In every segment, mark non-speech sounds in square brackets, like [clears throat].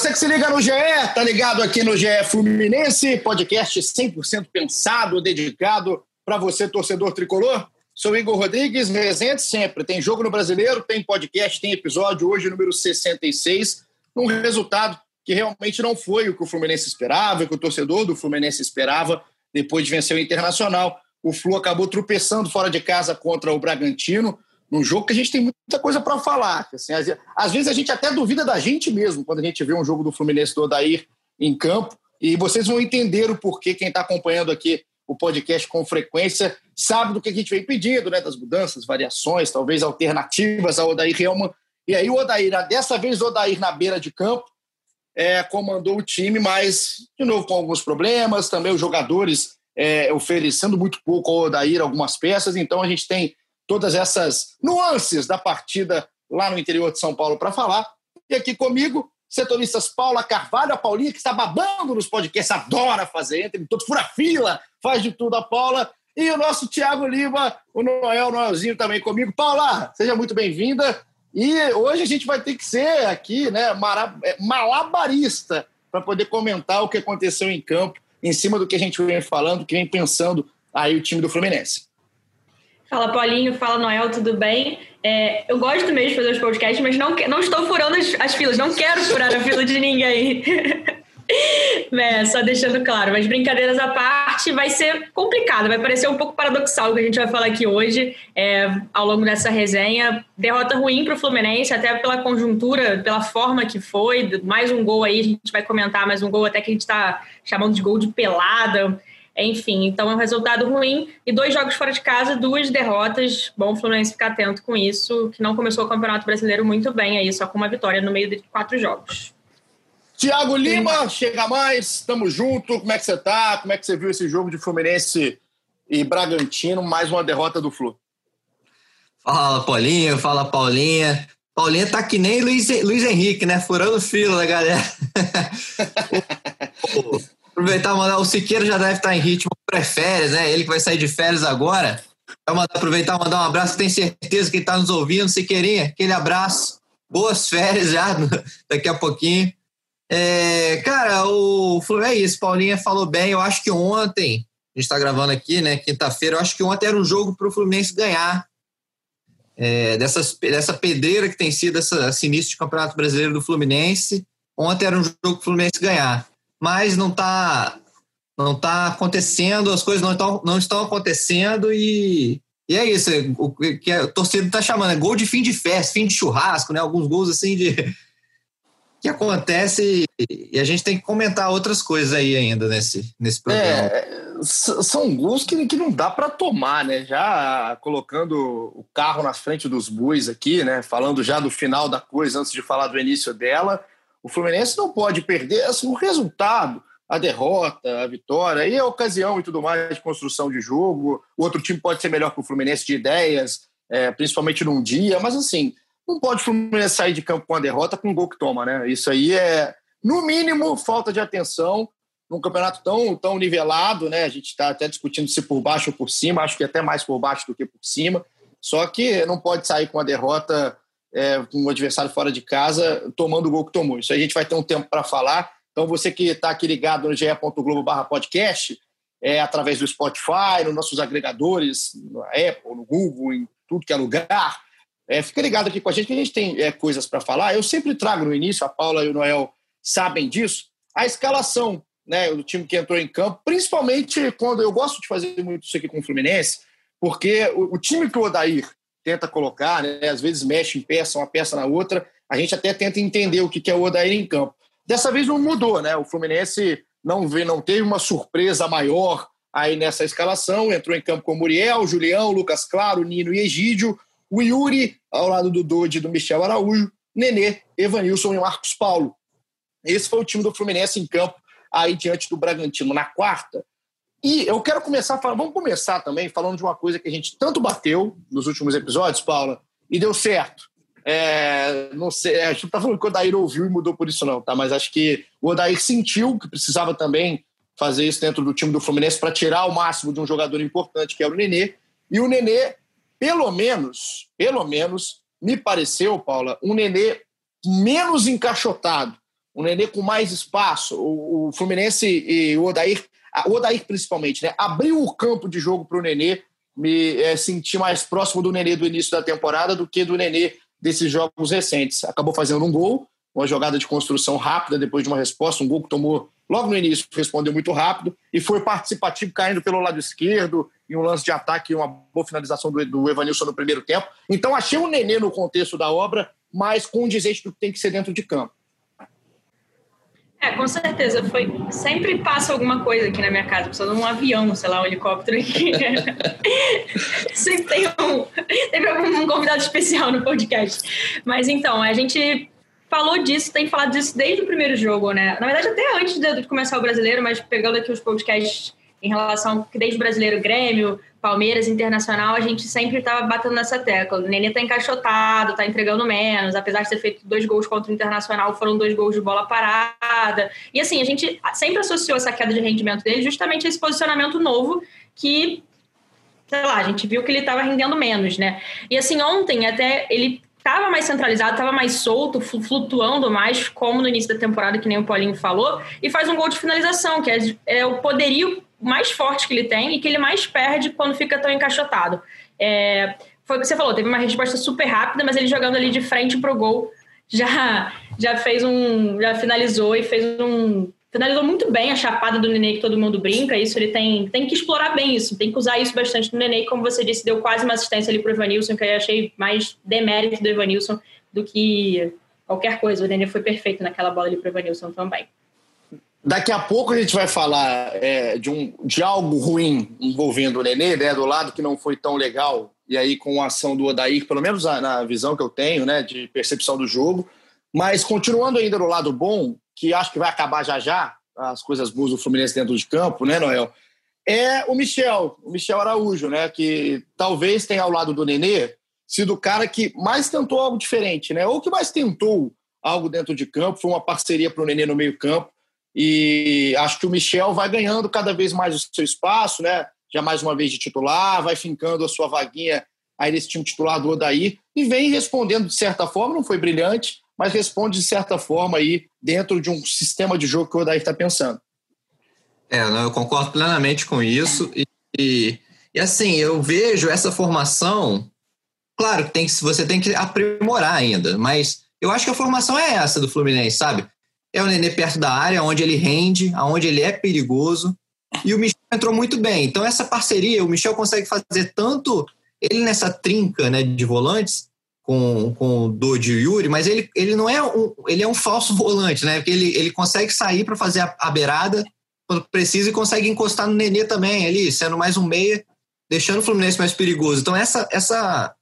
Você que se liga no GE, tá ligado aqui no GE Fluminense, podcast 100% pensado, dedicado para você, torcedor tricolor. Sou Igor Rodrigues, presente sempre. Tem jogo no Brasileiro, tem podcast, tem episódio, hoje número 66, um resultado que realmente não foi o que o Fluminense esperava, o que o torcedor do Fluminense esperava depois de vencer o Internacional. O Flu acabou tropeçando fora de casa contra o Bragantino, num jogo que a gente tem muita coisa para falar. Assim, às, às, vezes a gente até duvida da gente mesmo quando a gente vê um jogo do Fluminense do Odair em campo. E vocês vão entender o porquê, quem está acompanhando aqui o podcast com frequência, sabe do que a gente vem pedindo, né? Das mudanças, variações, talvez alternativas ao Odair Helman. E aí o Odair, dessa vez o Odair na beira de campo, é, comandou o time, mas, de novo, com alguns problemas, também os jogadores é, oferecendo muito pouco ao Odair algumas peças, então a gente tem todas essas nuances da partida lá no interior de São Paulo para falar. E aqui comigo, setoristas Paula Carvalho, a Paulinha, que está babando nos podcasts, adora fazer, entra em todo fura-fila, faz de tudo a Paula. E o nosso Tiago Lima, o Noel, Noelzinho também comigo. Paula, seja muito bem-vinda. E hoje a gente vai ter que ser aqui, né, malabarista, para poder comentar o que aconteceu em campo, em cima do que a gente vem falando, que vem pensando aí o time do Fluminense. Fala, Paulinho. Fala, Noel. Tudo bem? É, eu gosto mesmo de fazer os podcasts, mas não, não estou furando as, as filas. Não quero furar a fila de ninguém. [laughs] é, só deixando claro. Mas brincadeiras à parte, vai ser complicado. Vai parecer um pouco paradoxal o que a gente vai falar aqui hoje, é, ao longo dessa resenha. Derrota ruim para o Fluminense, até pela conjuntura, pela forma que foi. Mais um gol aí, a gente vai comentar mais um gol até que a gente está chamando de gol de pelada. Enfim, então é um resultado ruim. E dois jogos fora de casa, duas derrotas. Bom, o Fluminense ficar atento com isso, que não começou o Campeonato Brasileiro muito bem aí, só com uma vitória no meio de quatro jogos. Tiago Lima, chega mais, tamo junto. Como é que você tá? Como é que você viu esse jogo de Fluminense e Bragantino? Mais uma derrota do Flu. Fala, Paulinho. Fala, Paulinha. Paulinha tá que nem Luiz, Luiz Henrique, né? Furando fila da galera. [laughs] aproveitar e mandar. O Siqueira já deve estar em ritmo pré-férias, né? Ele que vai sair de férias agora. Vai mandar, aproveitar e mandar um abraço. Tenho certeza que está nos ouvindo. Siqueirinha, aquele abraço. Boas férias já [laughs] daqui a pouquinho. É, cara, o é isso. Paulinha falou bem. Eu acho que ontem, a gente está gravando aqui, né? Quinta-feira, eu acho que ontem era um jogo para o Fluminense ganhar. É, dessas, dessa pedreira que tem sido essa, esse início de Campeonato Brasileiro do Fluminense. Ontem era um jogo para o Fluminense ganhar mas não está não tá acontecendo, as coisas não estão, não estão acontecendo e, e é isso, o que a torcida está chamando, é gol de fim de festa, fim de churrasco, né? Alguns gols assim de que acontece e a gente tem que comentar outras coisas aí ainda nesse, nesse programa. É, são gols que, que não dá para tomar, né? Já colocando o carro na frente dos bois aqui, né? Falando já do final da coisa antes de falar do início dela. O Fluminense não pode perder assim, o resultado, a derrota, a vitória, e a ocasião e tudo mais de construção de jogo. O outro time pode ser melhor que o Fluminense de ideias, é, principalmente num dia, mas assim, não pode o Fluminense sair de campo com a derrota com o gol que toma, né? Isso aí é, no mínimo, falta de atenção num campeonato tão, tão nivelado, né? A gente está até discutindo se por baixo ou por cima, acho que até mais por baixo do que por cima. Só que não pode sair com a derrota é, com o adversário fora de casa, tomando o gol que tomou. Isso a gente vai ter um tempo para falar. Então, você que está aqui ligado no ge.globo barra podcast, é, através do Spotify, nos nossos agregadores, no Apple, no Google, em tudo que é lugar, é, fica ligado aqui com a gente, que a gente tem é, coisas para falar. Eu sempre trago no início, a Paula e o Noel sabem disso, a escalação né, do time que entrou em campo, principalmente quando eu gosto de fazer muito isso aqui com o Fluminense, porque o, o time que o Odair tenta colocar, né? às vezes mexe em peça, uma peça na outra, a gente até tenta entender o que é o Odair em campo. Dessa vez não mudou, né? O Fluminense não, vê, não teve uma surpresa maior aí nessa escalação, entrou em campo com Muriel, Julião, Lucas Claro, Nino e Egídio, o Yuri ao lado do Dodi e do Michel Araújo, Nenê, Evanilson e Marcos Paulo. Esse foi o time do Fluminense em campo aí diante do Bragantino na quarta. E eu quero começar, vamos começar também falando de uma coisa que a gente tanto bateu nos últimos episódios, Paula, e deu certo. É, não sei, a gente não tá falando que o Odair ouviu e mudou por isso, não, tá? Mas acho que o Odair sentiu que precisava também fazer isso dentro do time do Fluminense para tirar o máximo de um jogador importante, que era o Nenê. E o Nenê, pelo menos, pelo menos, me pareceu, Paula, um Nenê menos encaixotado, um Nenê com mais espaço. O, o Fluminense e o Odair, o Odair principalmente, né? Abriu o campo de jogo para o Nenê, me é, senti mais próximo do Nenê do início da temporada do que do Nenê desses jogos recentes. Acabou fazendo um gol, uma jogada de construção rápida depois de uma resposta, um gol que tomou logo no início, respondeu muito rápido e foi participativo caindo pelo lado esquerdo em um lance de ataque e uma boa finalização do, do Evanilson no primeiro tempo. Então achei o Nenê no contexto da obra mais condizente do que tem que ser dentro de campo. É, com certeza. Foi, sempre passa alguma coisa aqui na minha casa. Precisa de um avião, sei lá, um helicóptero aqui. [laughs] sempre tem um, tem um convidado especial no podcast. Mas então, a gente falou disso, tem falado disso desde o primeiro jogo, né? Na verdade, até antes de começar o brasileiro, mas pegando aqui os podcasts em relação que desde brasileiro Grêmio, Palmeiras, Internacional, a gente sempre estava batendo nessa tecla. O Nenê tá encaixotado, tá entregando menos, apesar de ter feito dois gols contra o Internacional, foram dois gols de bola parada. E assim, a gente sempre associou essa queda de rendimento dele justamente a esse posicionamento novo que, sei lá, a gente viu que ele estava rendendo menos, né? E assim, ontem até ele estava mais centralizado, estava mais solto, flutuando mais, como no início da temporada, que nem o Paulinho falou, e faz um gol de finalização, que é, é o poderio mais forte que ele tem e que ele mais perde quando fica tão encaixotado. É, foi o que você falou, teve uma resposta super rápida, mas ele jogando ali de frente pro gol já já fez um, já finalizou e fez um finalizou muito bem a chapada do Nenê que todo mundo brinca, isso ele tem, tem que explorar bem isso, tem que usar isso bastante no Nenê, como você disse, deu quase uma assistência ali pro Evanilson, que eu achei mais demérito do Evanilson do que qualquer coisa, o Nenê foi perfeito naquela bola ali pro Evanilson também. Daqui a pouco a gente vai falar é, de, um, de algo ruim envolvendo o Nenê, né, do lado que não foi tão legal, e aí com a ação do Odair, pelo menos na visão que eu tenho, né, de percepção do jogo, mas continuando ainda no lado bom, que acho que vai acabar já já, as coisas boas do Fluminense dentro de campo, né, Noel? É o Michel, o Michel Araújo, né, que talvez tenha ao lado do Nenê sido o cara que mais tentou algo diferente, né, ou que mais tentou algo dentro de campo, foi uma parceria para o Nenê no meio campo, e acho que o Michel vai ganhando cada vez mais o seu espaço, né, já mais uma vez de titular, vai fincando a sua vaguinha aí nesse time titular do Odair, e vem respondendo de certa forma, não foi brilhante, mas responde de certa forma aí dentro de um sistema de jogo que o Odair está pensando. É, eu concordo plenamente com isso e, e, e, assim, eu vejo essa formação, claro que tem que, você tem que aprimorar ainda, mas eu acho que a formação é essa do Fluminense, sabe? É o Nenê perto da área, onde ele rende, onde ele é perigoso, e o Michel entrou muito bem. Então essa parceria, o Michel consegue fazer tanto ele nessa trinca né, de volantes, com, com o Dodi e o Yuri, mas ele, ele não é um, ele é um falso volante, né? Porque ele, ele consegue sair para fazer a, a, beirada quando precisa e consegue encostar no Nenê também, ali, sendo mais um meia, deixando o Fluminense mais perigoso. Então, essa, essa,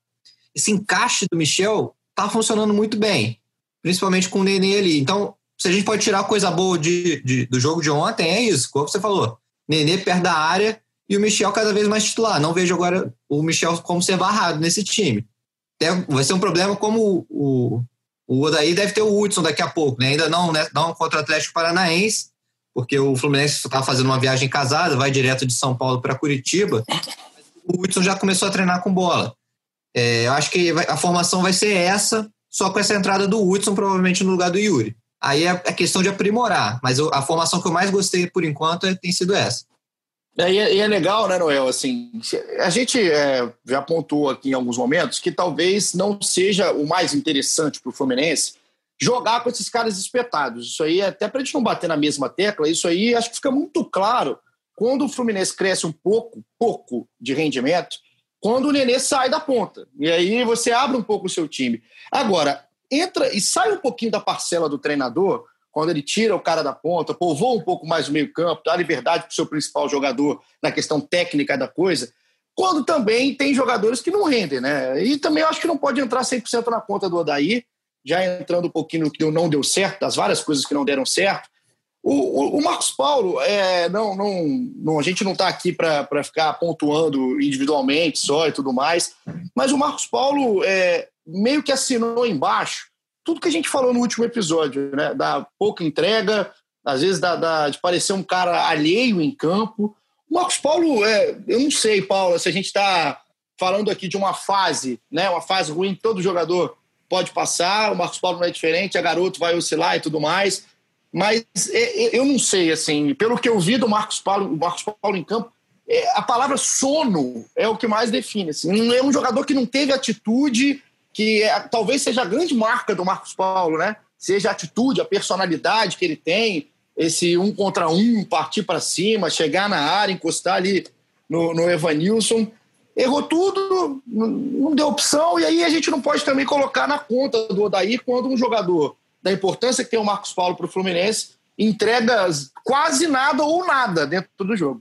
esse encaixe do Michel tá funcionando muito bem, principalmente com o Nenê ali. Então, se a gente pode tirar coisa boa de, de do jogo de ontem, é isso, como você falou. Nenê perto da área e o Michel cada vez mais titular. Não vejo agora o Michel como ser barrado nesse time vai ser um problema como o, o Odaí deve ter o Hudson daqui a pouco, né? Ainda não, né? não contra o Atlético Paranaense, porque o Fluminense está fazendo uma viagem casada, vai direto de São Paulo para Curitiba. O Hudson já começou a treinar com bola. É, eu acho que a formação vai ser essa, só com essa entrada do Hudson, provavelmente no lugar do Yuri. Aí é, é questão de aprimorar, mas a formação que eu mais gostei por enquanto é, tem sido essa. É, e, é, é, legal, né, Noel? Assim, a gente é, já apontou aqui em alguns momentos que talvez não seja o mais interessante para o Fluminense jogar com esses caras espetados. Isso aí, até para a gente não bater na mesma tecla, isso aí acho que fica muito claro quando o Fluminense cresce um pouco, pouco de rendimento, quando o Nenê sai da ponta. E aí você abre um pouco o seu time. Agora, entra e sai um pouquinho da parcela do treinador quando ele tira o cara da ponta, povoa um pouco mais o meio-campo, dá liberdade para o seu principal jogador na questão técnica da coisa, quando também tem jogadores que não rendem, né? E também eu acho que não pode entrar 100% na conta do Odaí. já entrando um pouquinho no que não deu certo, das várias coisas que não deram certo, o, o, o Marcos Paulo, é, não, não, não, a gente não está aqui para ficar pontuando individualmente só e tudo mais, mas o Marcos Paulo é, meio que assinou embaixo tudo que a gente falou no último episódio, né? Da pouca entrega, às vezes da, da de parecer um cara alheio em campo. O Marcos Paulo, é, eu não sei, Paulo, se a gente está falando aqui de uma fase, né? Uma fase ruim todo jogador pode passar. O Marcos Paulo não é diferente, a garoto vai oscilar e tudo mais. Mas é, é, eu não sei, assim, pelo que eu vi do Marcos Paulo, Marcos Paulo em campo, é, a palavra sono é o que mais define. Assim. É um jogador que não teve atitude, que é, talvez seja a grande marca do Marcos Paulo, né? Seja a atitude, a personalidade que ele tem, esse um contra um, partir para cima, chegar na área, encostar ali no, no Evanilson. Errou tudo, não deu opção, e aí a gente não pode também colocar na conta do Odair quando um jogador da importância que tem o Marcos Paulo para o Fluminense entrega quase nada ou nada dentro do jogo.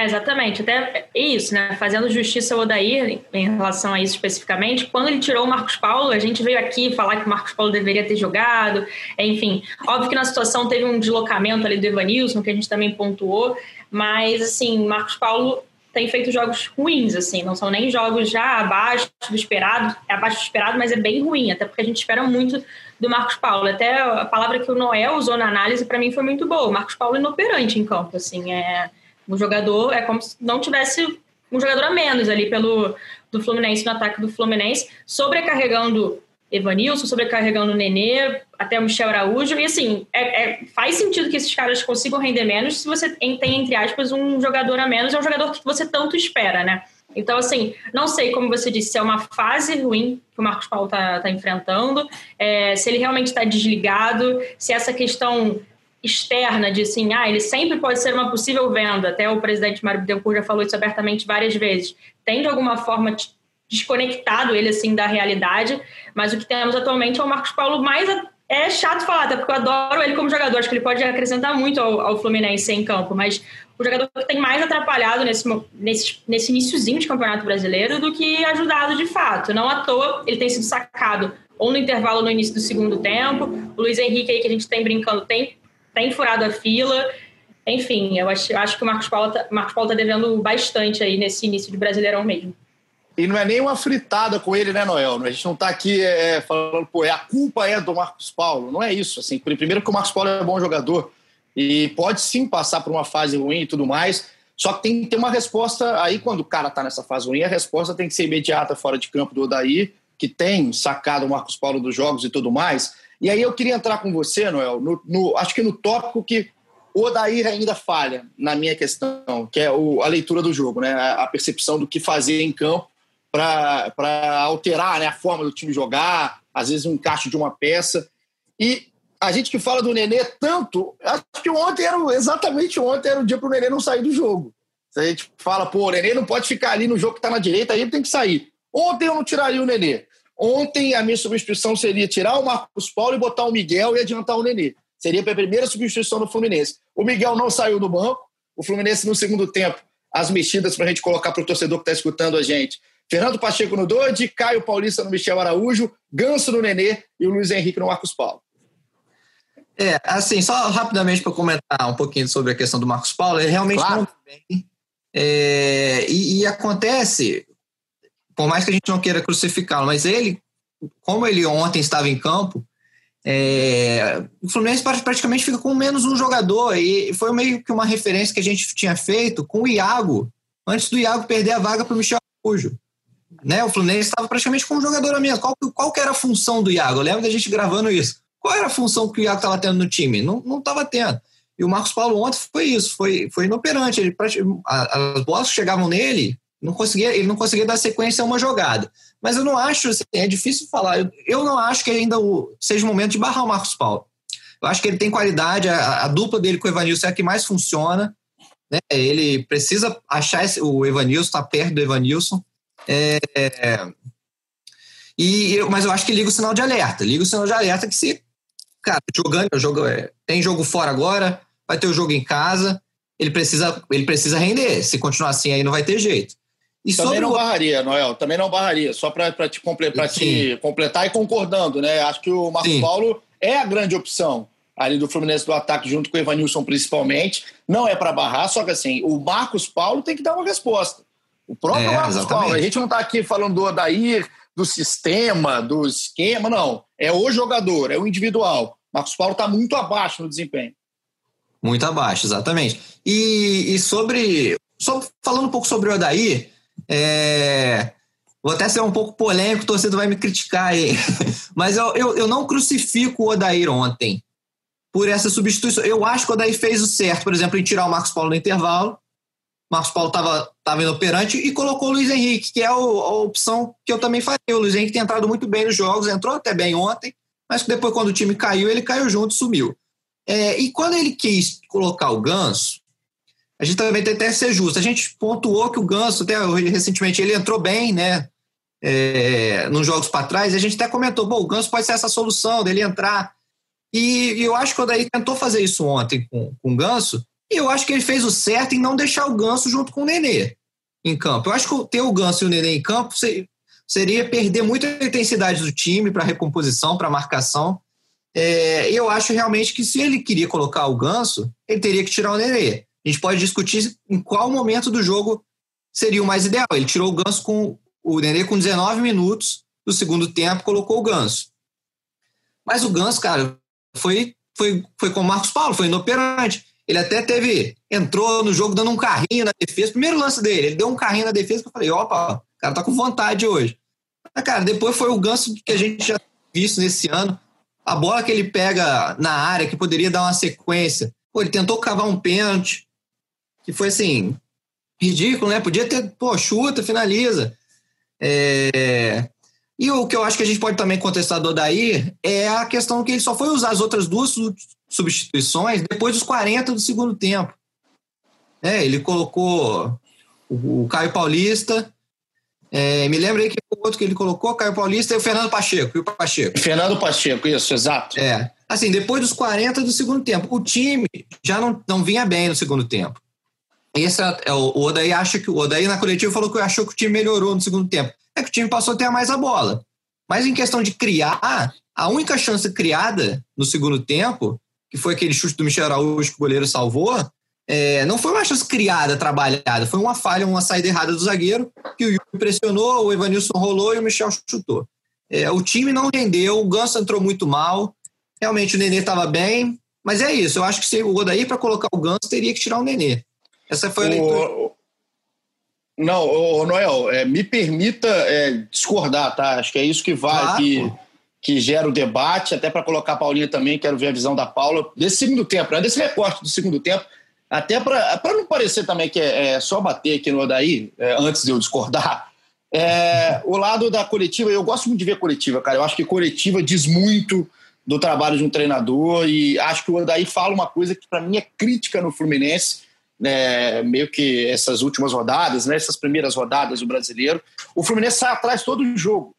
É, exatamente, até isso, né? Fazendo justiça ao Odair em relação a isso especificamente, quando ele tirou o Marcos Paulo, a gente veio aqui falar que o Marcos Paulo deveria ter jogado, enfim. Óbvio que na situação teve um deslocamento ali do Evanilson, que a gente também pontuou, mas, assim, Marcos Paulo tem feito jogos ruins, assim, não são nem jogos já abaixo do esperado, é abaixo do esperado, mas é bem ruim, até porque a gente espera muito do Marcos Paulo. Até a palavra que o Noel usou na análise, para mim, foi muito boa. O Marcos Paulo é inoperante em campo, assim, é o jogador é como se não tivesse um jogador a menos ali pelo do Fluminense no ataque do Fluminense, sobrecarregando Evanilson, sobrecarregando o Nenê, até o Michel Araújo. E assim, é, é, faz sentido que esses caras consigam render menos se você tem, entre aspas, um jogador a menos, é um jogador que você tanto espera, né? Então, assim, não sei, como você disse, se é uma fase ruim que o Marcos Paulo está tá enfrentando, é, se ele realmente está desligado, se essa questão externa de assim, ah, ele sempre pode ser uma possível venda. Até o presidente Mário Bittencourt já falou isso abertamente várias vezes. Tem de alguma forma desconectado ele assim da realidade, mas o que temos atualmente é o Marcos Paulo mais é chato falar, até porque eu adoro ele como jogador, acho que ele pode acrescentar muito ao, ao Fluminense em campo, mas o jogador que tem mais atrapalhado nesse, nesse, nesse iníciozinho de Campeonato Brasileiro do que ajudado de fato. Não à toa ele tem sido sacado ou no intervalo no início do segundo tempo. O Luiz Henrique aí que a gente tem brincando tem tem furado a fila. Enfim, eu acho, acho que o Marcos Paulo está tá devendo bastante aí nesse início de Brasileirão mesmo. E não é nem uma fritada com ele, né, Noel? A gente não está aqui é, falando, pô, a culpa é do Marcos Paulo. Não é isso. Assim, primeiro que o Marcos Paulo é um bom jogador e pode sim passar por uma fase ruim e tudo mais. Só que tem que ter uma resposta aí quando o cara está nessa fase ruim, a resposta tem que ser imediata fora de campo do Odaí, que tem sacado o Marcos Paulo dos jogos e tudo mais. E aí eu queria entrar com você, Noel, no, no, acho que no tópico que o Odair ainda falha na minha questão, que é o, a leitura do jogo, né? a, a percepção do que fazer em campo para alterar né, a forma do time jogar, às vezes um encaixe de uma peça. E a gente que fala do Nenê tanto, acho que ontem era exatamente ontem era o dia para o Nenê não sair do jogo. Se a gente fala, pô, o Nenê não pode ficar ali no jogo que está na direita, aí ele tem que sair. Ontem eu não tiraria o Nenê. Ontem a minha substituição seria tirar o Marcos Paulo e botar o Miguel e adiantar o Nenê. Seria a primeira substituição do Fluminense. O Miguel não saiu do banco. O Fluminense, no segundo tempo, as mexidas para a gente colocar para o torcedor que está escutando a gente. Fernando Pacheco no Dodi, Caio Paulista no Michel Araújo, Ganso no Nenê e o Luiz Henrique no Marcos Paulo. É, assim, só rapidamente para comentar um pouquinho sobre a questão do Marcos Paulo, ele realmente claro. não bem. É, e, e, acontece, por mais que a gente não queira crucificá-lo, mas ele, como ele ontem estava em campo, é, o Fluminense praticamente fica com menos um jogador e foi meio que uma referência que a gente tinha feito com o Iago, antes do Iago perder a vaga para o Michel Araújo. Né, o Fluminense estava praticamente com um jogador a menos. Qual, qual era a função do Iago? Eu lembro da gente gravando isso. Qual era a função que o Iago estava tendo no time? Não estava tendo. E o Marcos Paulo ontem foi isso, foi, foi inoperante. Ele, as bolas que chegavam nele, não conseguia, ele não conseguia dar sequência a uma jogada. Mas eu não acho, assim, é difícil falar, eu, eu não acho que ainda o, seja o momento de barrar o Marcos Paulo. Eu acho que ele tem qualidade, a, a dupla dele com o Evanilson é a que mais funciona. Né? Ele precisa achar esse, o Evanilson, estar tá perto do Evanilson. É, e, mas eu acho que liga o sinal de alerta. Liga o sinal de alerta que se, cara, jogando, jogo, é, tem jogo fora agora, vai ter o jogo em casa, ele precisa, ele precisa render. Se continuar assim, aí não vai ter jeito. E também não o... barraria, Noel, também não barraria, só para te, comple te completar e concordando, né? Acho que o Marcos Sim. Paulo é a grande opção ali do Fluminense do ataque, junto com o Evanilson principalmente. Não é para barrar, só que assim, o Marcos Paulo tem que dar uma resposta. O próprio é, Marcos exatamente. Paulo, a gente não está aqui falando do Odair, do sistema, do esquema, não. É o jogador, é o individual. Marcos Paulo está muito abaixo no desempenho. Muito abaixo, exatamente. E, e sobre, sobre, Falando um pouco sobre o Odair, é, vou até ser um pouco polêmico, o torcedor vai me criticar aí. [laughs] Mas eu, eu, eu não crucifico o Odair ontem por essa substituição. Eu acho que o Odair fez o certo, por exemplo, em tirar o Marcos Paulo no intervalo. Marcos Paulo estava tava inoperante e colocou o Luiz Henrique, que é o, a opção que eu também faria. O Luiz Henrique tem entrado muito bem nos jogos, entrou até bem ontem, mas depois, quando o time caiu, ele caiu junto e sumiu. É, e quando ele quis colocar o Ganso, a gente também tem que ser justo. A gente pontuou que o Ganso, até recentemente, ele entrou bem, né? É, nos jogos para trás, a gente até comentou, bom, o Ganso pode ser essa solução dele entrar. E, e eu acho que o Daí tentou fazer isso ontem com, com o Ganso, e eu acho que ele fez o certo em não deixar o Ganso junto com o Nenê em campo. Eu acho que ter o Ganso e o Nenê em campo seria perder muita intensidade do time para recomposição, para marcação. É, eu acho realmente que se ele queria colocar o Ganso, ele teria que tirar o Nenê. A gente pode discutir em qual momento do jogo seria o mais ideal. Ele tirou o Ganso com o Nenê com 19 minutos do segundo tempo, colocou o Ganso. Mas o Ganso, cara, foi, foi, foi com o Marcos Paulo, foi inoperante. Ele até teve, entrou no jogo dando um carrinho na defesa. Primeiro lance dele, ele deu um carrinho na defesa que eu falei, opa, o cara tá com vontade hoje. Mas, cara, depois foi o ganso que a gente já visto nesse ano. A bola que ele pega na área, que poderia dar uma sequência. Pô, ele tentou cavar um pênalti, que foi assim, ridículo, né? Podia ter, pô, chuta, finaliza. É... E o que eu acho que a gente pode também contestar do Odair é a questão que ele só foi usar as outras duas substituições depois dos 40 do segundo tempo. É, ele colocou o, o Caio Paulista. É, me lembra aí que o outro que ele colocou, Caio Paulista e o Fernando Pacheco. E o Pacheco. Fernando Pacheco, isso, exato. É. Assim, depois dos 40 do segundo tempo, o time já não, não vinha bem no segundo tempo. Esse é, é, o, o Odaí acha que o Odaí na coletiva falou que achou que o time melhorou no segundo tempo. É que o time passou a ter mais a bola. Mas em questão de criar, a única chance criada no segundo tempo que foi aquele chute do Michel Araújo que o goleiro salvou, é, não foi uma chance criada, trabalhada, foi uma falha, uma saída errada do zagueiro, que o Yuri pressionou, o Evanilson rolou e o Michel chutou. É, o time não rendeu, o Ganso entrou muito mal, realmente o Nenê estava bem, mas é isso, eu acho que se o Odaí para colocar o Ganso teria que tirar o Nenê. Essa foi a o... leitura. Não, o Noel, é, me permita é, discordar, tá? Acho que é isso que vai, claro. que que gera o debate, até para colocar a Paulinha também, quero ver a visão da Paula, desse segundo tempo, né? desse recorte do segundo tempo, até para não parecer também que é, é, só bater aqui no Odaí, é, antes de eu discordar, é, o lado da coletiva, eu gosto muito de ver coletiva, cara, eu acho que coletiva diz muito do trabalho de um treinador e acho que o Odaí fala uma coisa que para mim é crítica no Fluminense, né, meio que essas últimas rodadas, né, essas primeiras rodadas do brasileiro, o Fluminense sai atrás todo jogo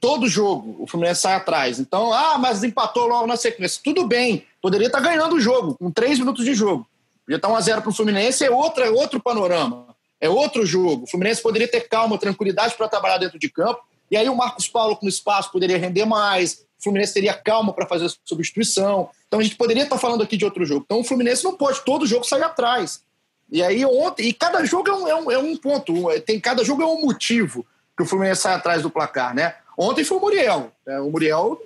todo jogo o Fluminense sai atrás. Então, ah, mas empatou logo na sequência. Tudo bem, poderia estar ganhando o jogo, com três minutos de jogo. Já está 1x0 para o Fluminense, é, outra, é outro panorama, é outro jogo. O Fluminense poderia ter calma, tranquilidade para trabalhar dentro de campo, e aí o Marcos Paulo com espaço poderia render mais, o Fluminense teria calma para fazer a substituição. Então a gente poderia estar falando aqui de outro jogo. Então o Fluminense não pode todo jogo sair atrás. E aí ontem, e cada jogo é um, é um, é um ponto, tem cada jogo é um motivo que o Fluminense sai atrás do placar, né? Ontem foi o Muriel. Né? O Muriel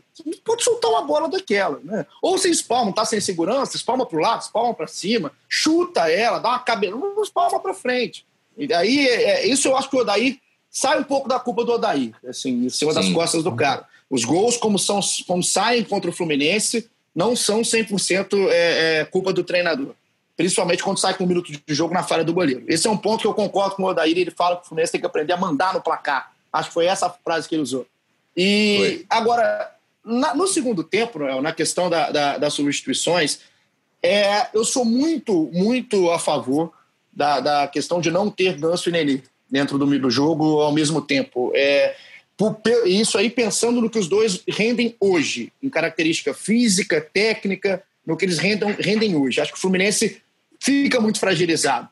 pode soltar uma bola daquela. Né? Ou você espalma, tá sem segurança, espalma para o lado, espalma para cima, chuta ela, dá uma cabeça, espalma para frente. E aí, é, é, isso eu acho que o Odaí sai um pouco da culpa do Odaí, assim, em cima Sim. das costas do cara. Os gols, como, são, como saem contra o Fluminense, não são 100% é, é, culpa do treinador. Principalmente quando sai com um minuto de jogo na falha do goleiro. Esse é um ponto que eu concordo com o Odaí. Ele fala que o Fluminense tem que aprender a mandar no placar. Acho que foi essa a frase que ele usou. E Foi. agora, na, no segundo tempo, Noel, na questão da, da, das substituições, é, eu sou muito, muito a favor da, da questão de não ter Ganso e Nenê dentro do, do jogo ao mesmo tempo. É, isso aí pensando no que os dois rendem hoje, em característica física, técnica, no que eles rendam, rendem hoje. Acho que o Fluminense fica muito fragilizado.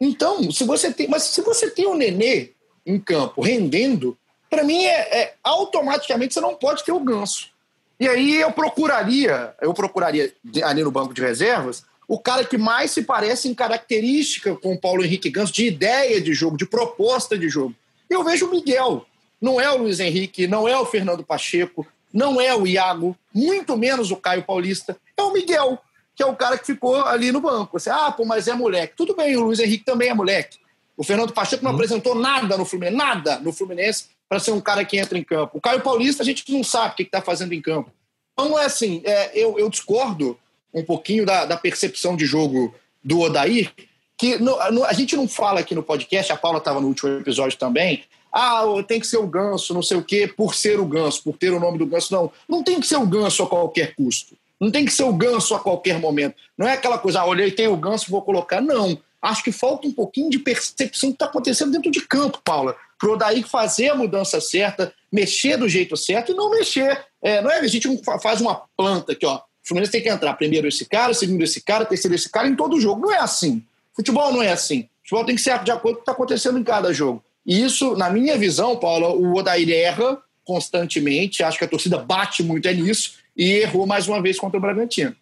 Então, se você tem, mas se você tem o Nenê em campo rendendo, para mim é, é, automaticamente você não pode ter o ganso. E aí eu procuraria, eu procuraria ali no banco de reservas o cara que mais se parece em característica com o Paulo Henrique Ganso, de ideia de jogo, de proposta de jogo. Eu vejo o Miguel. Não é o Luiz Henrique, não é o Fernando Pacheco, não é o Iago, muito menos o Caio Paulista. É o Miguel, que é o cara que ficou ali no banco. Você, ah, pô, mas é moleque. Tudo bem, o Luiz Henrique também é moleque. O Fernando Pacheco não uhum. apresentou nada no Fluminense, nada no Fluminense para ser um cara que entra em campo. O Caio Paulista a gente não sabe o que está fazendo em campo. Então, é assim, é, eu, eu, discordo um pouquinho da, da, percepção de jogo do Odair, que no, no, a gente não fala aqui no podcast, a Paula estava no último episódio também, ah, tem que ser o ganso, não sei o quê, por ser o ganso, por ter o nome do ganso. Não, não tem que ser o ganso a qualquer custo. Não tem que ser o ganso a qualquer momento. Não é aquela coisa, ah, olhei, tem o ganso, vou colocar. Não. Acho que falta um pouquinho de percepção do que está acontecendo dentro de campo, Paula. Para o Odair fazer a mudança certa, mexer do jeito certo e não mexer. É, não é a gente faz uma planta aqui, ó. O Fluminense tem que entrar primeiro esse cara, segundo esse cara, terceiro esse cara em todo jogo. Não é assim. Futebol não é assim. Futebol tem que ser de acordo com o que está acontecendo em cada jogo. E isso, na minha visão, Paula, o Odair erra constantemente. Acho que a torcida bate muito é nisso e errou mais uma vez contra o Bragantino.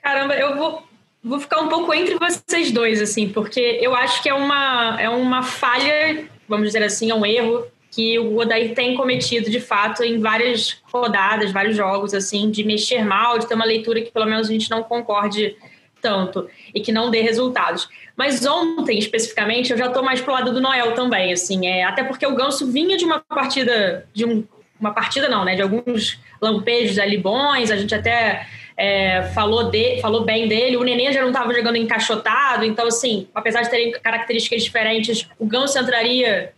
Caramba, eu vou, vou ficar um pouco entre vocês dois, assim, porque eu acho que é uma, é uma falha, vamos dizer assim, é um erro que o Odair tem cometido de fato em várias rodadas, vários jogos, assim, de mexer mal, de ter uma leitura que pelo menos a gente não concorde tanto e que não dê resultados. Mas ontem, especificamente, eu já estou mais pro lado do Noel também, assim, é, até porque o Ganso vinha de uma partida, de um, uma partida não, né, de alguns lampejos ali bons, a gente até é, falou, de, falou bem dele, o Nenê já não estava jogando encaixotado, então, assim, apesar de terem características diferentes, o Ganso entraria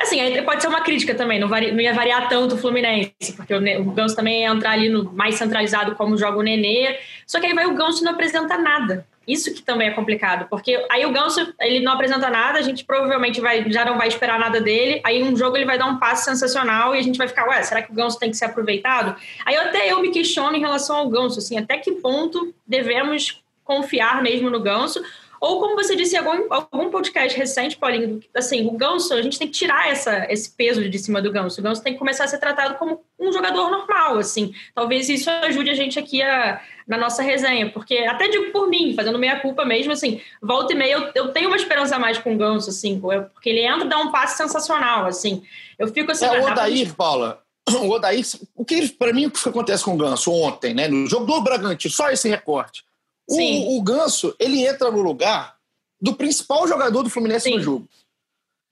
Assim, pode ser uma crítica também, não, vari, não ia variar tanto o Fluminense, porque o, o Ganso também ia entrar ali no mais centralizado como joga o Nenê. Só que aí vai o Ganso não apresenta nada. Isso que também é complicado, porque aí o Ganso, ele não apresenta nada, a gente provavelmente vai, já não vai esperar nada dele, aí um jogo ele vai dar um passe sensacional e a gente vai ficar, ué, será que o Ganso tem que ser aproveitado? Aí até eu me questiono em relação ao Ganso, assim, até que ponto devemos confiar mesmo no Ganso, ou como você disse em algum, algum podcast recente, Paulinho, assim, o Ganso, a gente tem que tirar essa, esse peso de cima do Ganso. O Ganso tem que começar a ser tratado como um jogador normal, assim. Talvez isso ajude a gente aqui a, na nossa resenha, porque até digo por mim, fazendo meia culpa mesmo, assim, volta e meia eu, eu tenho uma esperança a mais com o Ganso, assim, porque ele entra e dá um passe sensacional, assim. Eu fico assim... É, o Odair, Paula, [clears throat] o Odair, o que para mim o que acontece com o Ganso ontem, né, no jogo do Bragantino, só esse recorte o, o, Ganso, ele entra no lugar do principal jogador do Fluminense Sim. no jogo.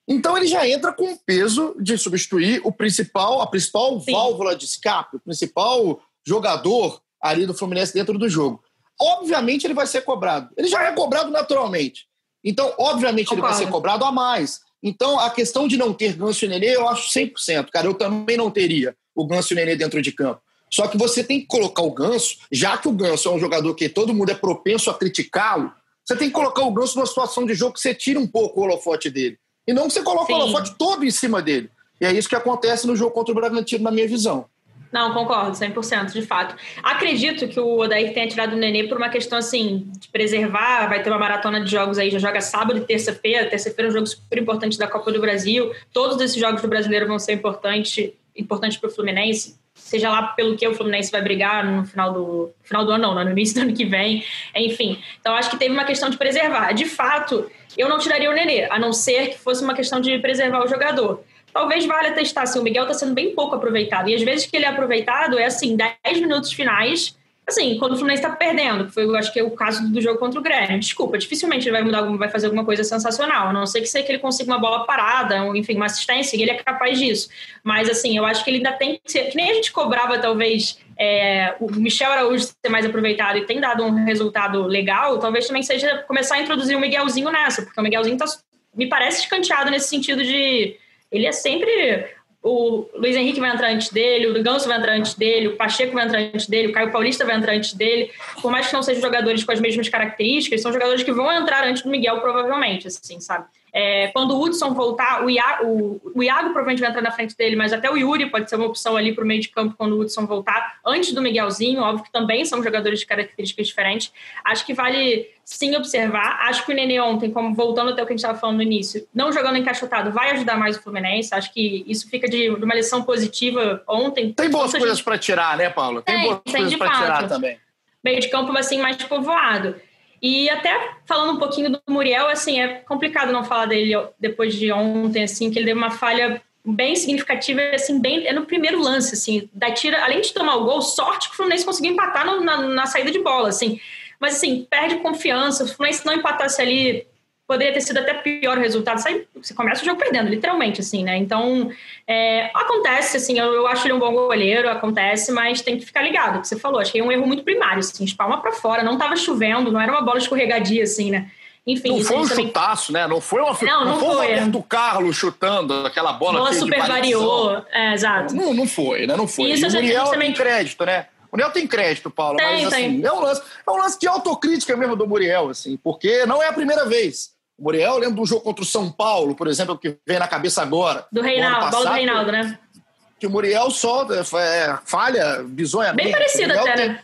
Então ele já entra com o peso de substituir o principal, a principal Sim. válvula de escape, o principal jogador ali do Fluminense dentro do jogo. Obviamente ele vai ser cobrado. Ele já é cobrado naturalmente. Então, obviamente, Concordo. ele vai ser cobrado a mais. Então, a questão de não ter Ganso e Nenê, eu acho 100%. Cara, eu também não teria o Ganso e o Nenê dentro de campo. Só que você tem que colocar o Ganso, já que o Ganso é um jogador que todo mundo é propenso a criticá-lo, você tem que colocar o Ganso numa situação de jogo que você tira um pouco o holofote dele. E não que você coloque Sim. o holofote todo em cima dele. E é isso que acontece no jogo contra o Bragantino, na minha visão. Não, concordo, 100%, de fato. Acredito que o Odair tenha tirado o Nenê por uma questão, assim, de preservar, vai ter uma maratona de jogos aí, já joga sábado e terça-feira, terça-feira é um jogo super importante da Copa do Brasil, todos esses jogos do Brasileiro vão ser importantes importante para o Fluminense, seja lá pelo que o Fluminense vai brigar no final do final do ano, não, no início do ano que vem, enfim. Então acho que teve uma questão de preservar. De fato, eu não tiraria o Nenê, a não ser que fosse uma questão de preservar o jogador. Talvez valha testar, assim, o Miguel está sendo bem pouco aproveitado. E às vezes que ele é aproveitado é assim, 10 minutos finais assim, quando o Fluminense está perdendo, que foi, eu acho que é o caso do jogo contra o Grêmio, desculpa, dificilmente ele vai mudar vai fazer alguma coisa sensacional, a não ser que, seja que ele consiga uma bola parada, enfim, uma assistência, ele é capaz disso. Mas, assim, eu acho que ele ainda tem que ser, que nem a gente cobrava, talvez, é, o Michel Araújo ser mais aproveitado e tem dado um resultado legal, talvez também seja começar a introduzir o Miguelzinho nessa, porque o Miguelzinho tá, me parece escanteado nesse sentido de ele é sempre o Luiz Henrique vai entrar antes dele, o Ganso vai entrar antes dele, o Pacheco vai entrar antes dele, o Caio Paulista vai entrar antes dele. Por mais que não sejam jogadores com as mesmas características, são jogadores que vão entrar antes do Miguel, provavelmente, assim, sabe? É, quando o Hudson voltar, o Iago, o, o Iago provavelmente vai entrar na frente dele, mas até o Yuri pode ser uma opção ali para o meio de campo quando o Hudson voltar, antes do Miguelzinho, óbvio que também são jogadores de características diferentes. Acho que vale sim observar. Acho que o Nenê ontem, como voltando até o que a gente estava falando no início, não jogando encaixotado, vai ajudar mais o Fluminense. Acho que isso fica de, de uma lição positiva ontem. Tem boas coisas gente... para tirar, né, Paulo? Tem, tem boas tem coisas para tirar também. Meio de campo assim mais povoado. E até falando um pouquinho do Muriel, assim, é complicado não falar dele depois de ontem, assim, que ele deu uma falha bem significativa, assim, bem, é no primeiro lance, assim, da tira, além de tomar o gol, sorte que o Fluminense conseguiu empatar no, na, na, saída de bola, assim, mas assim, perde confiança, o Fluminense não empatasse ali, poderia ter sido até pior o resultado. Você começa o jogo perdendo, literalmente, assim, né? Então, é, acontece, assim, eu, eu, acho ele um bom goleiro, acontece, mas tem que ficar ligado, o que você falou. Achei um erro muito primário, assim, espalma para fora, não tava chovendo, não era uma bola escorregadia, assim, né? Enfim, não foi um também... chutaço, né? Não foi uma não, não, não foi, foi o Roberto Carlos chutando aquela bola. Bola super variou, é, exato. Não, não foi, né? Não foi. Isso, e o Muriel também... tem crédito, né? O Muriel tem crédito, Paulo, tem, mas assim, tem. É, um lance, é um lance de autocrítica mesmo do Muriel, assim, porque não é a primeira vez. O Muriel, eu lembro do jogo contra o São Paulo, por exemplo, que vem na cabeça agora. Do Reinaldo, bola do Reinaldo, né? Que o Muriel só é, falha bizonhamente. Bem parecido até, tem, né?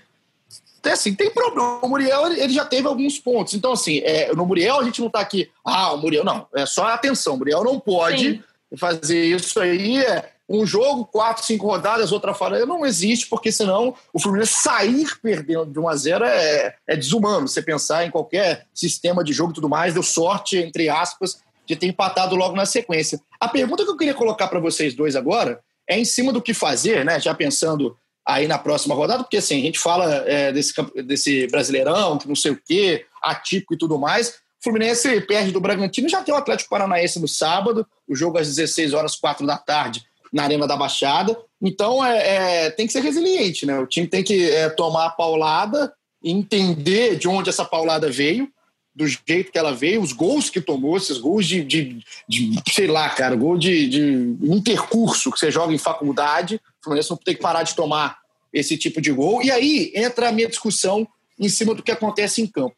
Tem, assim, tem problema. O Muriel, ele já teve alguns pontos. Então, assim, é, no Muriel a gente não tá aqui, ah, o Muriel, não. É só atenção. O Muriel não pode Sim. fazer isso aí. É, um jogo, quatro, cinco rodadas, outra falha, não existe, porque senão o Fluminense sair perdendo de 1 a 0 é, é desumano. Você pensar em qualquer sistema de jogo e tudo mais, deu sorte, entre aspas, de ter empatado logo na sequência. A pergunta que eu queria colocar para vocês dois agora é em cima do que fazer, né? Já pensando aí na próxima rodada, porque assim, a gente fala é, desse, desse brasileirão, que não sei o quê, atípico e tudo mais. Fluminense perde do Bragantino, já tem o Atlético Paranaense no sábado, o jogo às 16 horas, 4 da tarde na Arena da Baixada. Então é, é, tem que ser resiliente, né? O time tem que é, tomar a paulada, entender de onde essa paulada veio, do jeito que ela veio, os gols que tomou, esses gols de, de, de sei lá, cara, gol de, de intercurso que você joga em faculdade. O Fluminense não tem que parar de tomar esse tipo de gol. E aí entra a minha discussão em cima do que acontece em campo.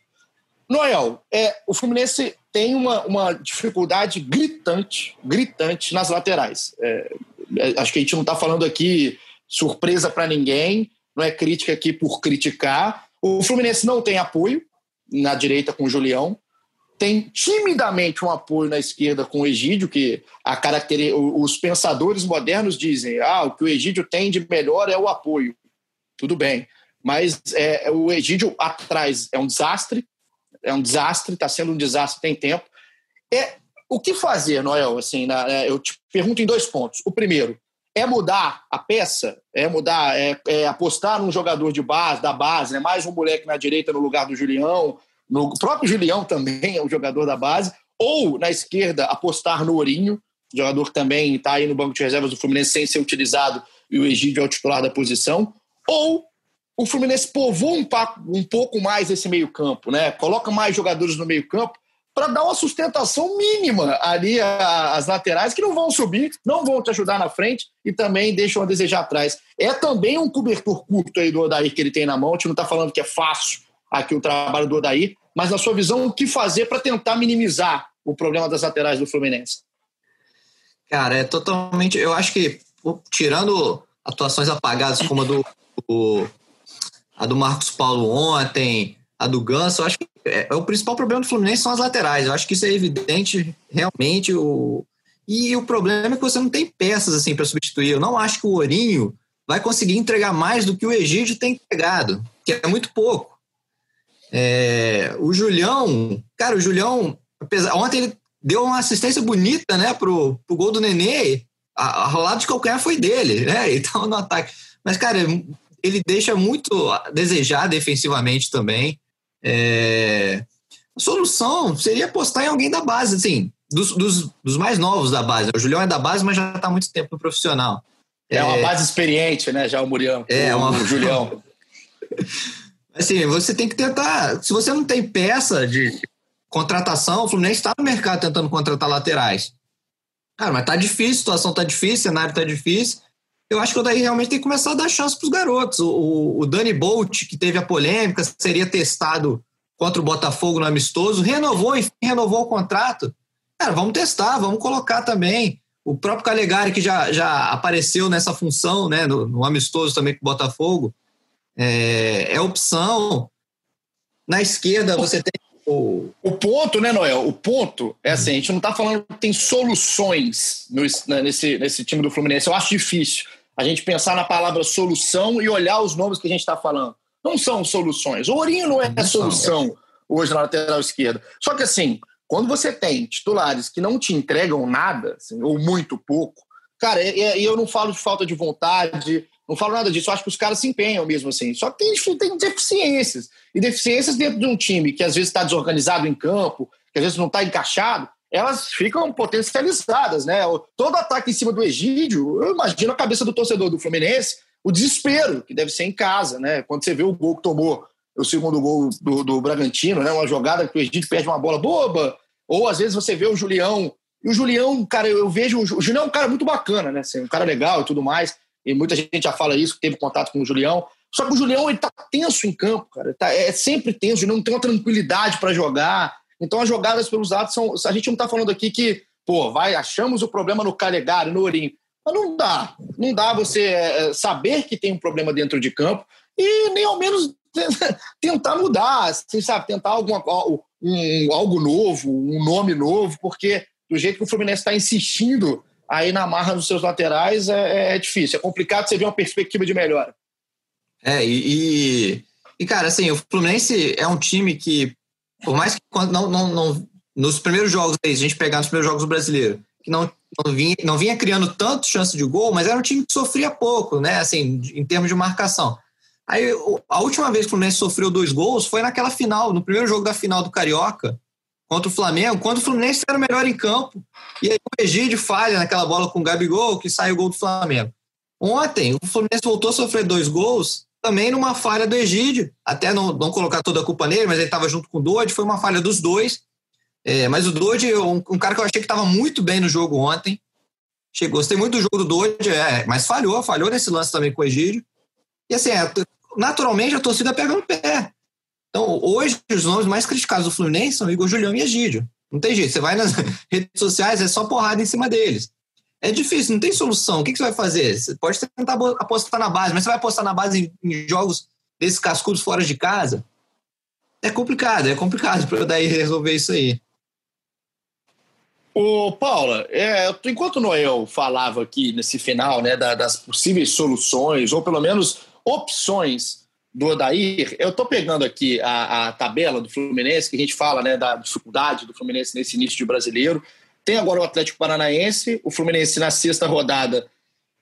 Noel, é, o Fluminense tem uma, uma dificuldade gritante, gritante nas laterais. É, acho que a gente não está falando aqui surpresa para ninguém, não é crítica aqui por criticar. O Fluminense não tem apoio na direita com o Julião, tem timidamente um apoio na esquerda com o Egídio, que a caracter... os pensadores modernos dizem ah, o que o Egídio tem de melhor é o apoio. Tudo bem. Mas é, o Egídio atrás é um desastre, é um desastre, está sendo um desastre tem tempo. É, o que fazer, Noel? Assim, na, é, eu te pergunto em dois pontos. O primeiro, é mudar a peça? É mudar, é, é apostar num jogador de base, da base, né? mais um moleque na direita no lugar do Julião, no o próprio Julião também é um jogador da base, ou na esquerda apostar no Ourinho, jogador que também está aí no banco de reservas do Fluminense sem ser utilizado e o Egídio é o titular da posição, ou o Fluminense povoa um, um pouco mais esse meio campo, né? coloca mais jogadores no meio campo para dar uma sustentação mínima ali às laterais, que não vão subir, não vão te ajudar na frente e também deixam a desejar atrás. É também um cobertor curto aí do Odair que ele tem na mão. A gente não está falando que é fácil aqui o trabalho do Odair, mas na sua visão, o que fazer para tentar minimizar o problema das laterais do Fluminense? Cara, é totalmente. Eu acho que, tirando atuações apagadas como a do, o, a do Marcos Paulo ontem, a do Ganso, eu acho que é, é, o principal problema do Fluminense são as laterais. Eu acho que isso é evidente realmente. O... E o problema é que você não tem peças assim para substituir. Eu não acho que o Ourinho vai conseguir entregar mais do que o Egídio tem entregado, que é muito pouco. É... o Julião, cara, o Julião, apesar... ontem ele deu uma assistência bonita, né, pro, pro gol do Nenê. A, a rolada de calcanhar foi dele, né? [laughs] Então no ataque. Mas, cara, ele deixa muito a desejar defensivamente também. É... A solução seria apostar em alguém da base, assim, dos, dos, dos mais novos da base. O Julião é da base, mas já está há muito tempo no profissional. É, é, uma base experiente, né? Já o Murião. É, o, uma... o Julião. [laughs] assim, você tem que tentar. Se você não tem peça de contratação, o Fluminense está no mercado tentando contratar laterais. Cara, mas tá difícil, a situação tá difícil, o cenário tá difícil eu acho que o realmente tem que começar a dar chance para os garotos. O, o Dani Bolt, que teve a polêmica, seria testado contra o Botafogo no amistoso, renovou, enfim, renovou o contrato. Cara, vamos testar, vamos colocar também. O próprio Calegari, que já, já apareceu nessa função, né, no, no amistoso também com o Botafogo, é, é opção. Na esquerda você tem o... o ponto, né, Noel? O ponto é assim: a gente não está falando que tem soluções no, nesse, nesse time do Fluminense. Eu acho difícil a gente pensar na palavra solução e olhar os nomes que a gente está falando. Não são soluções. O Ourinho não é a solução hoje na lateral esquerda. Só que assim, quando você tem titulares que não te entregam nada, assim, ou muito pouco, cara, e, eu não falo de falta de vontade, não falo nada disso. Eu acho que os caras se empenham mesmo assim. Só que tem, tem deficiências. E deficiências dentro de um time que às vezes está desorganizado em campo, que às vezes não está encaixado, elas ficam potencializadas, né? Todo ataque em cima do Egídio, eu imagino a cabeça do torcedor do Fluminense, o desespero que deve ser em casa, né? Quando você vê o gol que tomou, o segundo gol do, do Bragantino, né? Uma jogada que o Egídio perde uma bola boba, ou às vezes você vê o Julião, e o Julião, cara, eu vejo, o Julião é um cara muito bacana, né? Assim, um cara legal e tudo mais, e muita gente já fala isso, que teve contato com o Julião, só que o Julião, ele tá tenso em campo, cara, tá, é sempre tenso, não tem uma tranquilidade para jogar, então as jogadas pelos lados são. A gente não está falando aqui que, pô, vai, achamos o problema no Calegari, no Ourinho. Mas não dá. Não dá você é, saber que tem um problema dentro de campo e nem ao menos [laughs] tentar mudar, assim, sabe? Tentar alguma, um, algo novo, um nome novo, porque do jeito que o Fluminense está insistindo aí na marra dos seus laterais é, é, difícil. É complicado você ver uma perspectiva de melhora. É, e, e, e, cara, assim, o Fluminense é um time que por mais que não, não, não, nos primeiros jogos, a gente pegar nos primeiros jogos do brasileiro, que não, não, vinha, não vinha criando tanto chance de gol, mas era um time que sofria pouco, né? Assim, em termos de marcação. Aí a última vez que o Fluminense sofreu dois gols foi naquela final, no primeiro jogo da final do Carioca, contra o Flamengo, quando o Fluminense era o melhor em campo. E aí o Egídio falha naquela bola com o Gabigol, que sai o gol do Flamengo. Ontem, o Fluminense voltou a sofrer dois gols também numa falha do Egídio, até não, não colocar toda a culpa nele, mas ele estava junto com o Dodge, foi uma falha dos dois. É, mas o Dodge, um, um, cara que eu achei que estava muito bem no jogo ontem, chegou, gostei muito do jogo do Dodge, é, mas falhou, falhou nesse lance também com o Egídio. E assim, é, naturalmente a torcida pega no pé. Então, hoje, os nomes mais criticados do Fluminense são Igor Julião e Egídio. Não tem jeito, você vai nas [laughs] redes sociais, é só porrada em cima deles. É difícil, não tem solução. O que, que você vai fazer? Você pode tentar apostar na base, mas você vai apostar na base em, em jogos desses cascudos fora de casa? É complicado, é complicado para eu daí resolver isso aí. Ô, Paula, é, enquanto o Noel falava aqui nesse final né, da, das possíveis soluções, ou pelo menos opções do Odair, eu estou pegando aqui a, a, tabela do Fluminense, que a gente fala né, da dificuldade do Fluminense nesse início de brasileiro. Tem agora o Atlético Paranaense, o Fluminense na sexta rodada.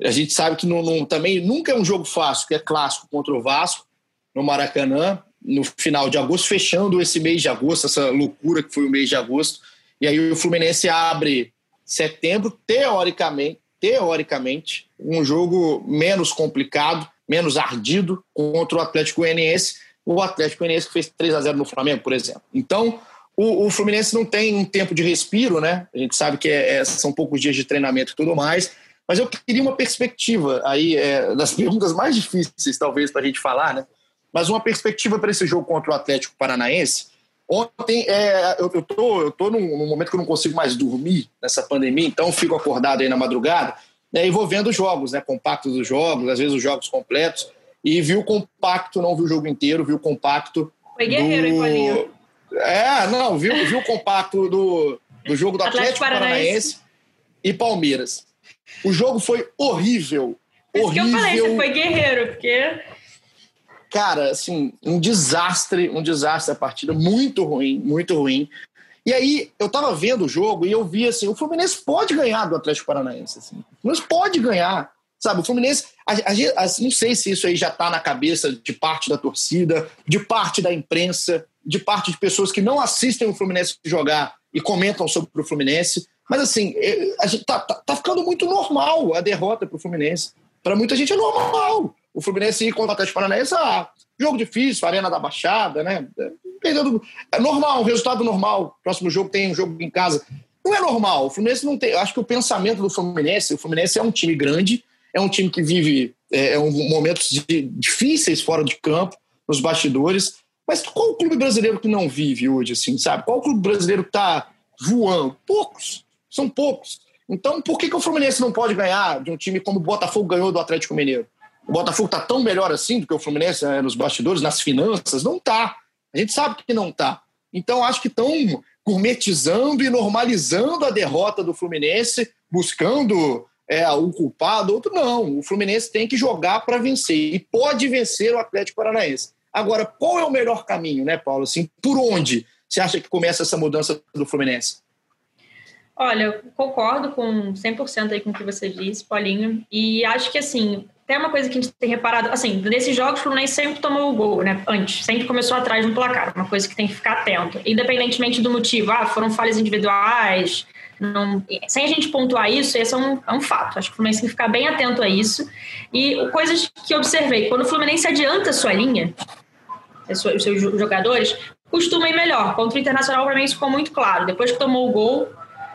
A gente sabe que também nunca é um jogo fácil, que é clássico contra o Vasco, no Maracanã, no final de agosto, fechando esse mês de agosto, essa loucura que foi o mês de agosto. E aí o Fluminense abre setembro, teoricamente, teoricamente, um jogo menos complicado, menos ardido contra o Atlético Goianiense, o Atlético Goianiense que fez 3 a 0 no Flamengo, por exemplo. Então, o, o, Fluminense não tem um tempo de respiro, né? A gente sabe que é, é, são poucos dias de treinamento e tudo mais. Mas eu queria uma perspectiva aí, é, das [laughs] perguntas mais difíceis, talvez, para a gente falar, né? Mas uma perspectiva para esse jogo contra o Atlético Paranaense. Ontem, é, eu, eu, tô, eu tô num, num, momento que eu não consigo mais dormir nessa pandemia, então fico acordado aí na madrugada né, e vou vendo os jogos, né? Compactos dos jogos, às vezes os jogos completos. E vi o compacto, não vi o jogo inteiro, vi o compacto. Foi guerreiro, do... hein, é, não, viu, viu o compacto do, do jogo do Atlético, Atlético Paranaense. Paranaense e Palmeiras. O jogo foi horrível. Isso horrível. que eu falei, você foi guerreiro, porque. Cara, assim, um desastre, um desastre a partida, muito ruim, muito ruim. E aí, eu tava vendo o jogo e eu vi assim: o Fluminense pode ganhar do Atlético Paranaense. Assim. O Fluminense pode ganhar. Sabe, o Fluminense, a, a, a, não sei se isso aí já tá na cabeça de parte da torcida, de parte da imprensa, de parte de pessoas que não assistem o Fluminense jogar e comentam sobre o Fluminense. Mas assim, é, a gente tá, tá, tá ficando muito normal a derrota para o Fluminense. Para muita gente é normal. O Fluminense ir contra o Atlético Paranaense, ah, jogo difícil, arena da Baixada, né? Perdendo, é normal, resultado normal. Próximo jogo tem um jogo em casa. Não é normal. O Fluminense não tem. Acho que o pensamento do Fluminense, o Fluminense é um time grande, é um time que vive é, é um, momentos de, difíceis fora de campo, nos bastidores. Mas qual o clube brasileiro que não vive hoje, assim, sabe? Qual o clube brasileiro que está voando? Poucos. São poucos. Então, por que, que o Fluminense não pode ganhar de um time como o Botafogo ganhou do Atlético Mineiro? O Botafogo está tão melhor assim do que o Fluminense né, nos bastidores, nas finanças? Não está. A gente sabe que não está. Então, acho que estão gourmetizando e normalizando a derrota do Fluminense, buscando é, um culpado, outro não. O Fluminense tem que jogar para vencer e pode vencer o Atlético Paranaense. Agora, qual é o melhor caminho, né, Paulo? Assim, por onde você acha que começa essa mudança do Fluminense? Olha, eu concordo com 100% aí com o que você disse, Paulinho, e acho que assim, tem uma coisa que a gente tem reparado, assim, nesses jogos o Fluminense sempre tomou o gol, né, antes, sempre começou atrás no placar, uma coisa que tem que ficar atento, independentemente do motivo, ah, foram falhas individuais, não, sem a gente pontuar isso, esse é um, é um fato, acho que o Fluminense tem que ficar bem atento a isso, e coisas que observei, quando o Fluminense adianta a sua linha, os seus jogadores, costuma ir melhor, contra o Internacional para mim isso ficou muito claro, depois que tomou o gol,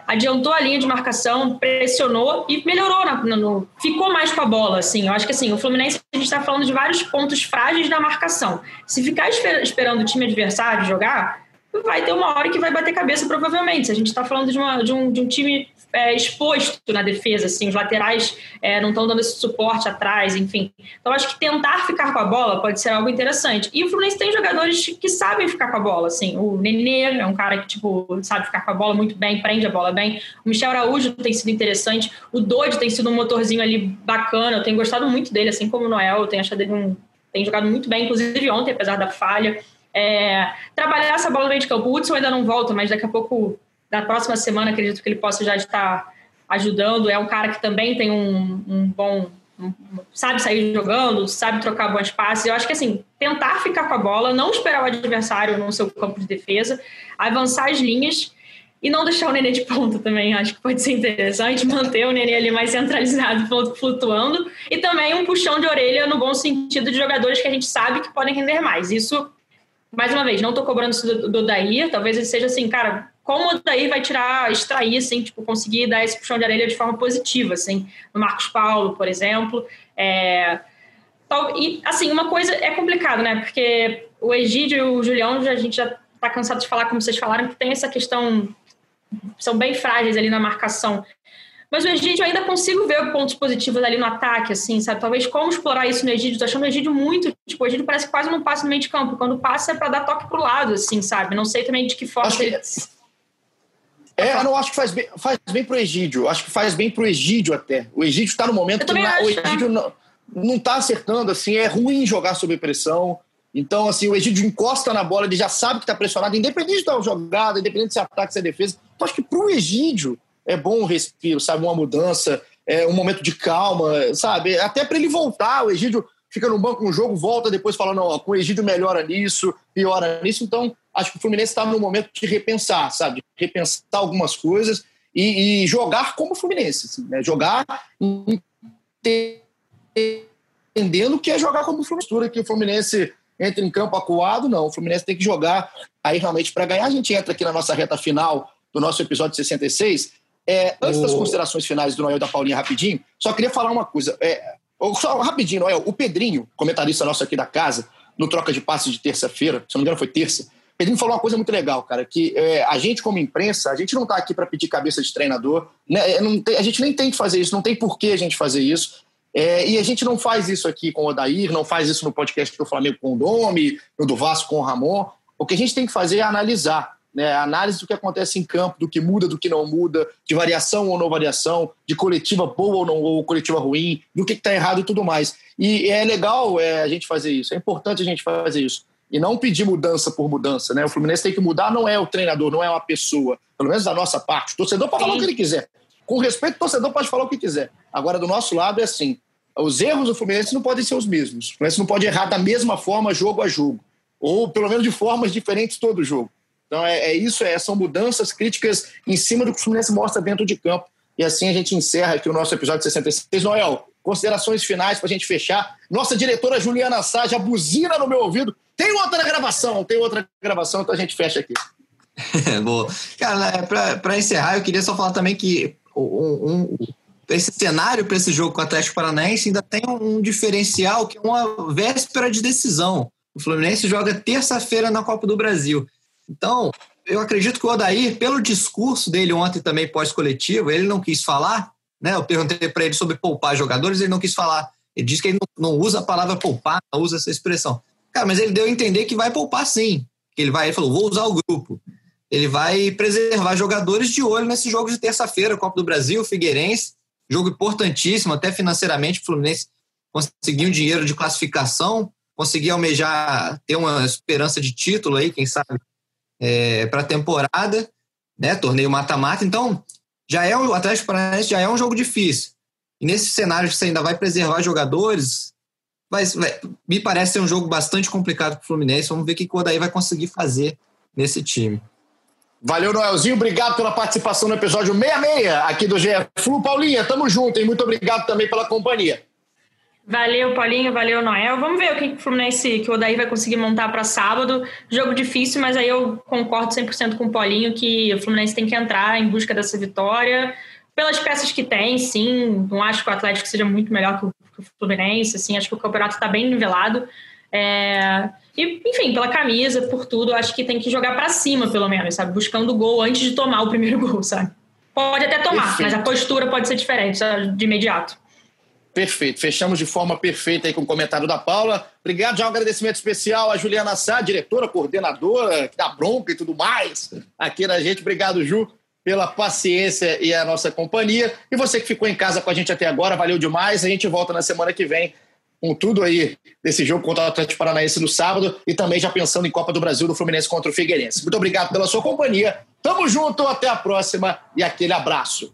adiantou a linha de marcação, pressionou e melhorou, na, no, ficou mais com a bola, assim. Eu acho que assim, o Fluminense, a gente está falando de vários pontos frágeis da marcação. Se ficar esper, esperando o time adversário jogar, vai ter uma hora que vai bater cabeça, provavelmente. Se a gente está falando de, uma, de, um, de um time é, exposto na defesa, assim, os laterais é, não estão dando esse suporte atrás, enfim. Então, acho que tentar ficar com a bola pode ser algo interessante. E o Fluminense tem jogadores que sabem ficar com a bola, assim. O Nenê é um cara que, tipo, sabe ficar com a bola muito bem, prende a bola bem. O Michel Araújo tem sido interessante. O Dodge tem sido um motorzinho ali bacana. Eu tenho gostado muito dele, assim como o Noel. Eu tenho achado ele um... Tem jogado muito bem, inclusive ontem, apesar da falha. É, trabalhar essa bola no meio de campo. O Hudson ainda não volta, mas daqui a pouco da próxima semana, acredito que ele possa já estar ajudando. É um cara que também tem um, um bom. Um, sabe sair jogando, sabe trocar bons passes. Eu acho que assim, tentar ficar com a bola, não esperar o adversário no seu campo de defesa, avançar as linhas e não deixar o Nenê de ponta também. Acho que pode ser interessante manter o Nenê ali mais centralizado, flutuando, e também um puxão de orelha no bom sentido de jogadores que a gente sabe que podem render mais. Isso, mais uma vez, não estou cobrando isso do, do Daí, talvez ele seja assim, cara, como daí vai tirar, extrair, assim, tipo, conseguir dar esse puxão de areia de forma positiva, assim, no Marcos Paulo, por exemplo. É, e, assim, uma coisa é complicado, né? Porque o Egídio e o Julião, a gente já está cansado de falar, como vocês falaram, que tem essa questão, são bem frágeis ali na marcação. Mas o Egídio ainda consigo ver pontos positivos ali no ataque, assim, sabe? Talvez como explorar isso no Egídio. Tô achando o Egídio muito. Tipo, o Egídio parece que quase não passa no meio de campo. Quando passa é para dar toque pro lado, assim, sabe? Não sei também de que forma. Acho que, é, eu não acho que faz bem, faz bem pro Egídio. Acho que faz bem pro Egídio até. O Egídio está no momento que na, o Egídio não, não tá acertando, assim, é ruim jogar sob pressão. Então, assim, o Egídio encosta na bola, ele já sabe que está pressionado, independente da jogada, independente se é ataque, se é defesa. Então, acho que pro Egídio é bom um respiro, sabe? Uma mudança, é um momento de calma, sabe? Até para ele voltar. O Egídio fica no banco um jogo, volta depois falando, não, com o Egídio melhora nisso, piora nisso. Então, acho que o Fluminense está no momento de repensar, sabe? repensar algumas coisas e, e jogar como o Fluminense. Assim, né? Jogar entendendo que é jogar como o Fluminense. Que o Fluminense entra em campo acuado, não. O Fluminense tem que jogar aí realmente para ganhar. A gente entra aqui na nossa reta final do nosso episódio 66. É, antes das considerações finais do Noel e da Paulinha, rapidinho, só queria falar uma coisa. É, só rapidinho, Noel. O Pedrinho, comentarista nosso aqui da casa, no troca de passes de terça-feira, se não me engano foi terça, Pedrinho falou uma coisa muito legal, cara, que é, a gente, como imprensa, a gente não está aqui para pedir cabeça de treinador, né? É, tem, a gente nem tem que fazer isso, não tem por que a gente fazer isso. É, e a gente não faz isso aqui com o Odair, não faz isso no podcast do Flamengo com o Domi, no do Vasco com o Ramon. O que a gente tem que fazer é analisar, né? análise do que acontece em campo, do que muda, do que não muda, de variação ou não variação, de coletiva boa ou não ou coletiva ruim, do que está errado e tudo mais. E é legal é, a gente fazer isso, é importante a gente fazer isso e não pedir mudança por mudança, né? O Fluminense tem que mudar, não é o treinador, não é uma pessoa, pelo menos da nossa parte. O torcedor pode falar o que ele quiser. Com respeito, o torcedor pode falar o que quiser. Agora, do nosso lado, é assim: os erros do Fluminense não podem ser os mesmos. O Fluminense não pode errar da mesma forma, jogo a jogo. Ou pelo menos de formas diferentes todo jogo. Então é, é isso, é, são mudanças críticas em cima do que o Fluminense mostra dentro de campo. E assim a gente encerra aqui o nosso episódio 66. Noel, considerações finais para a gente fechar. Nossa diretora Juliana Sá já buzina no meu ouvido. Tem outra gravação, tem outra gravação, então a gente fecha aqui. [laughs] Boa. Cara, para encerrar, eu queria só falar também que um, um, esse cenário para esse jogo com o Atlético Paranaense ainda tem um diferencial que é uma véspera de decisão. O Fluminense joga terça-feira na Copa do Brasil. Então, eu acredito que o Odair, pelo discurso dele ontem também pós-coletivo, ele não quis falar, né? Eu perguntei para ele sobre poupar jogadores, ele não quis falar. Ele disse que ele não, usa a palavra poupar, não usa essa expressão. Cara, mas ele deu a entender que vai poupar sim. Ele vai, ele falou, vou usar o grupo. Ele vai preservar jogadores de olho nesse jogo de terça-feira, Copa do Brasil, Figueirense, jogo importantíssimo, até financeiramente, o Fluminense conseguir um dinheiro de classificação, conseguir almejar, ter uma esperança de título aí, quem sabe, é, para a temporada, né? Torneio mata-mata. Então, já é o Atlético Paranaense já é um jogo difícil. E nesse cenário que você ainda vai preservar jogadores, vai, vai, me parece ser um jogo bastante complicado para o Fluminense. Vamos ver o que o Odaí vai conseguir fazer nesse time. Valeu, Noelzinho. Obrigado pela participação no episódio 66 aqui do GE Flu. Paulinha, tamo junto, hein? Muito obrigado também pela companhia. Valeu, Paulinho, valeu, Noel. Vamos ver o que o Fluminense, que o Odaí vai conseguir montar para sábado. Jogo difícil, mas aí eu concordo 100% com o Paulinho que o Fluminense tem que entrar em busca dessa vitória. Pelas peças que tem, sim. Não acho que o Atlético seja muito melhor que o, Fluminense, assim. Acho que o campeonato está bem nivelado. É... E, enfim, pela camisa, por tudo, acho que tem que jogar para cima, pelo menos, sabe? Buscando o gol antes de tomar o primeiro [laughs] gol, sabe? Pode até tomar, Perfeito. mas a postura pode ser diferente sabe? de imediato. Perfeito. Fechamos de forma perfeita aí com o comentário da Paula. Obrigado, já um agradecimento especial à Juliana Sá, diretora, coordenadora, que dá bronca e tudo mais aqui na gente. Obrigado, Ju, pela paciência e a nossa companhia. E você que ficou em casa com a gente até agora, valeu demais. A gente volta na semana que vem com tudo aí desse jogo contra o Atlético Paranaense no sábado e também já pensando em Copa do Brasil do Fluminense contra o Figueirense. Muito obrigado pela sua companhia. Tamo junto, até a próxima e aquele abraço.